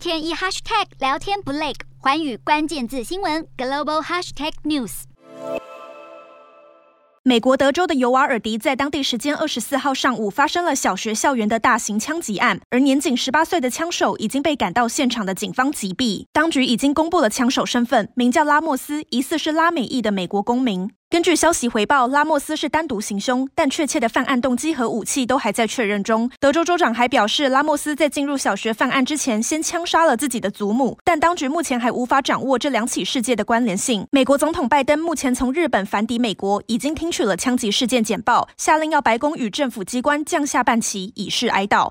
天一 hashtag 聊天不累，寰宇关键字新闻 global hashtag news。美国德州的尤瓦尔迪在当地时间二十四号上午发生了小学校园的大型枪击案，而年仅十八岁的枪手已经被赶到现场的警方击毙。当局已经公布了枪手身份，名叫拉莫斯，疑似是拉美裔的美国公民。根据消息回报，拉莫斯是单独行凶，但确切的犯案动机和武器都还在确认中。德州州长还表示，拉莫斯在进入小学犯案之前，先枪杀了自己的祖母，但当局目前还无法掌握这两起事件的关联性。美国总统拜登目前从日本返抵美国，已经听取了枪击事件简报，下令要白宫与政府机关降下半旗，以示哀悼。